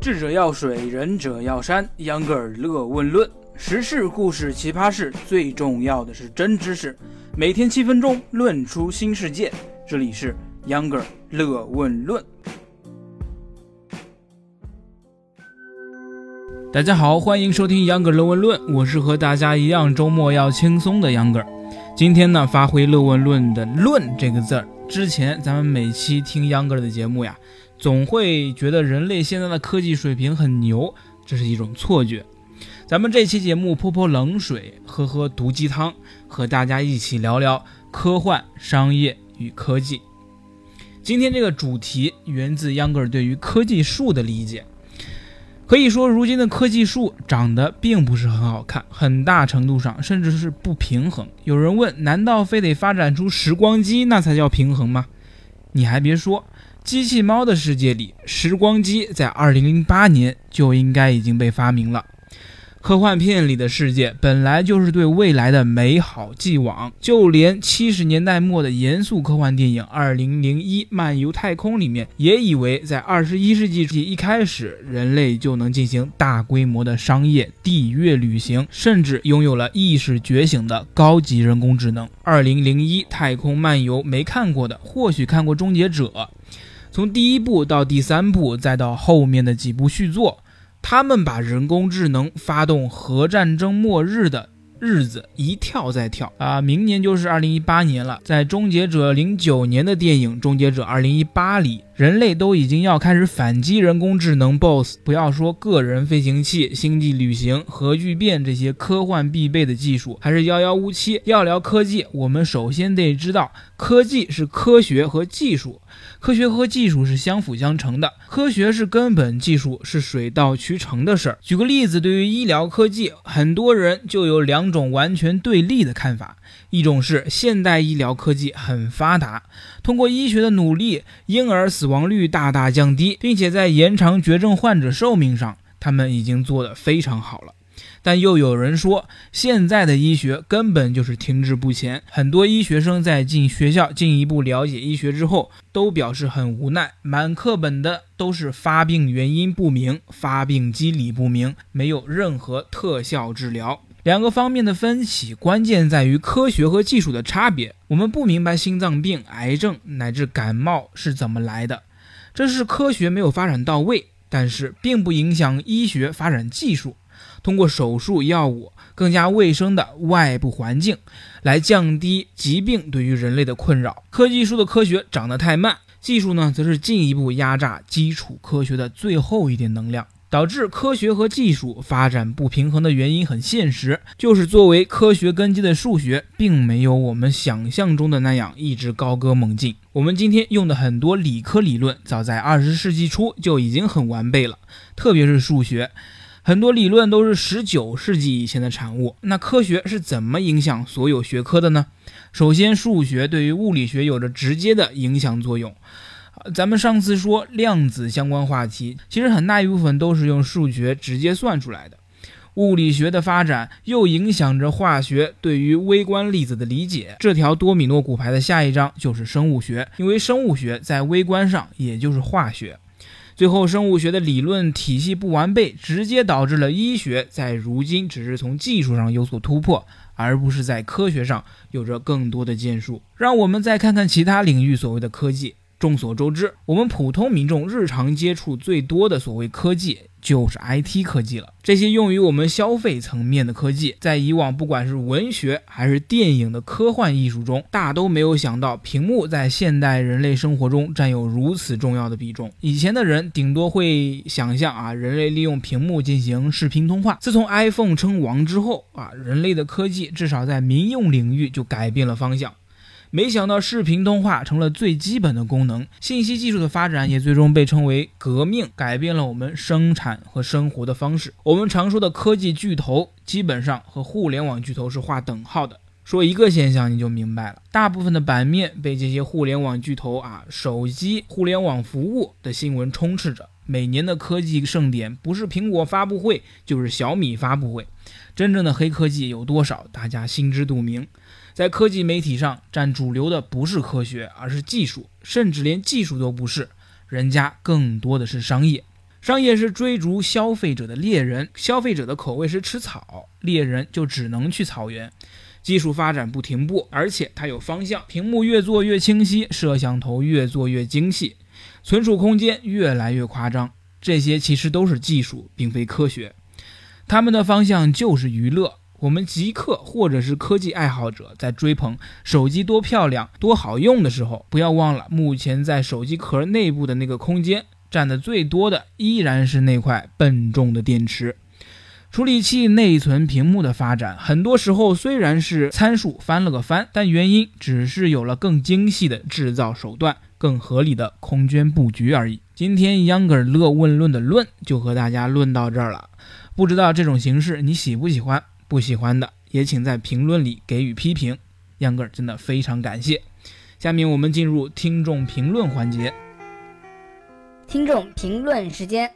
智者要水，仁者要山。秧歌尔乐问论，时事、故事、奇葩事，最重要的是真知识。每天七分钟，论出新世界。这里是秧歌尔乐问论。大家好，欢迎收听秧歌尔乐问论，我是和大家一样周末要轻松的秧歌尔。今天呢，发挥乐问论的“论”这个字儿。之前咱们每期听秧歌尔的节目呀。总会觉得人类现在的科技水平很牛，这是一种错觉。咱们这期节目泼泼冷水，喝喝毒鸡汤，和大家一起聊聊科幻、商业与科技。今天这个主题源自秧歌尔对于科技树的理解。可以说，如今的科技树长得并不是很好看，很大程度上甚至是不平衡。有人问：难道非得发展出时光机那才叫平衡吗？你还别说。机器猫的世界里，时光机在2008年就应该已经被发明了。科幻片里的世界本来就是对未来的美好寄望，就连七十年代末的严肃科幻电影《二零零一漫游太空》里面，也以为在二十一世纪初一开始，人类就能进行大规模的商业、地月旅行，甚至拥有了意识觉醒的高级人工智能。二零零一太空漫游没看过的，或许看过《终结者》。从第一部到第三部，再到后面的几部续作，他们把人工智能发动核战争末日的。日子一跳再跳啊！明年就是二零一八年了。在《终结者》零九年的电影《终结者二零一八》里，人类都已经要开始反击人工智能 BOSS。不要说个人飞行器、星际旅行、核聚变这些科幻必备的技术，还是遥遥无期。要聊科技，我们首先得知道，科技是科学和技术，科学和技术是相辅相成的。科学是根本，技术是水到渠成的事儿。举个例子，对于医疗科技，很多人就有两。种完全对立的看法，一种是现代医疗科技很发达，通过医学的努力，婴儿死亡率大大降低，并且在延长绝症患者寿命上，他们已经做得非常好了。但又有人说，现在的医学根本就是停滞不前。很多医学生在进学校进一步了解医学之后，都表示很无奈，满课本的都是发病原因不明、发病机理不明，没有任何特效治疗。两个方面的分歧，关键在于科学和技术的差别。我们不明白心脏病、癌症乃至感冒是怎么来的，这是科学没有发展到位，但是并不影响医学发展技术。通过手术、药物、更加卫生的外部环境，来降低疾病对于人类的困扰。科技树的科学长得太慢，技术呢，则是进一步压榨基础科学的最后一点能量。导致科学和技术发展不平衡的原因很现实，就是作为科学根基的数学，并没有我们想象中的那样一直高歌猛进。我们今天用的很多理科理论，早在二十世纪初就已经很完备了，特别是数学，很多理论都是十九世纪以前的产物。那科学是怎么影响所有学科的呢？首先，数学对于物理学有着直接的影响作用。咱们上次说量子相关话题，其实很大一部分都是用数学直接算出来的。物理学的发展又影响着化学对于微观粒子的理解。这条多米诺骨牌的下一章就是生物学，因为生物学在微观上也就是化学。最后，生物学的理论体系不完备，直接导致了医学在如今只是从技术上有所突破，而不是在科学上有着更多的建树。让我们再看看其他领域所谓的科技。众所周知，我们普通民众日常接触最多的所谓科技就是 IT 科技了。这些用于我们消费层面的科技，在以往不管是文学还是电影的科幻艺术中，大都没有想到屏幕在现代人类生活中占有如此重要的比重。以前的人顶多会想象啊，人类利用屏幕进行视频通话。自从 iPhone 称王之后啊，人类的科技至少在民用领域就改变了方向。没想到视频通话成了最基本的功能，信息技术的发展也最终被称为革命，改变了我们生产和生活的方式。我们常说的科技巨头，基本上和互联网巨头是划等号的。说一个现象你就明白了，大部分的版面被这些互联网巨头啊、手机互联网服务的新闻充斥着。每年的科技盛典，不是苹果发布会，就是小米发布会。真正的黑科技有多少，大家心知肚明。在科技媒体上占主流的不是科学，而是技术，甚至连技术都不是，人家更多的是商业。商业是追逐消费者的猎人，消费者的口味是吃草，猎人就只能去草原。技术发展不停步，而且它有方向，屏幕越做越清晰，摄像头越做越精细，存储空间越来越夸张。这些其实都是技术，并非科学。他们的方向就是娱乐。我们极客或者是科技爱好者在追捧手机多漂亮、多好用的时候，不要忘了，目前在手机壳内部的那个空间占的最多的依然是那块笨重的电池。处理器、内存、屏幕的发展，很多时候虽然是参数翻了个番，但原因只是有了更精细的制造手段、更合理的空间布局而已。今天央哥乐问论的论就和大家论到这儿了，不知道这种形式你喜不喜欢？不喜欢的也请在评论里给予批评。Younger 真的非常感谢。下面我们进入听众评论环节。听众评论时间。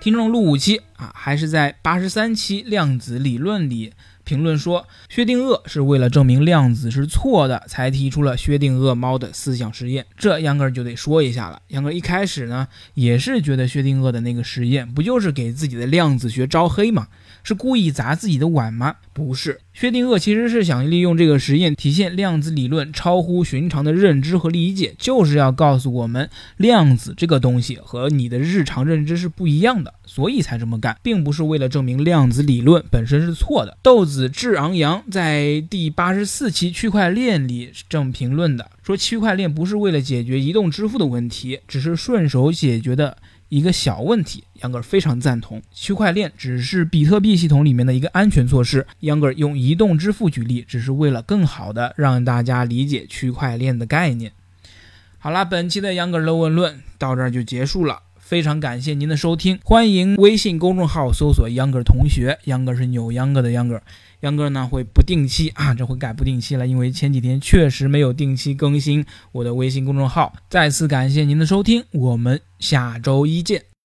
听众录五期啊，还是在八十三期量子理论里评论说，薛定谔是为了证明量子是错的，才提出了薛定谔猫的思想实验。这杨哥就得说一下了。杨哥一开始呢，也是觉得薛定谔的那个实验不就是给自己的量子学招黑吗？是故意砸自己的碗吗？不是，薛定谔其实是想利用这个实验体现量子理论超乎寻常的认知和理解，就是要告诉我们量子这个东西和你的日常认知是不一样的，所以才这么干，并不是为了证明量子理论本身是错的。豆子志昂扬在第八十四期区块链里这么评论的，说区块链不是为了解决移动支付的问题，只是顺手解决的。一个小问题，杨哥非常赞同。区块链只是比特币系统里面的一个安全措施。杨哥用移动支付举例，只是为了更好的让大家理解区块链的概念。好啦，本期的杨哥的问论到这儿就结束了。非常感谢您的收听，欢迎微信公众号搜索“秧歌同学”，秧歌是扭秧歌的秧歌。秧歌呢会不定期啊，这回改不定期了，因为前几天确实没有定期更新我的微信公众号。再次感谢您的收听，我们下周一见。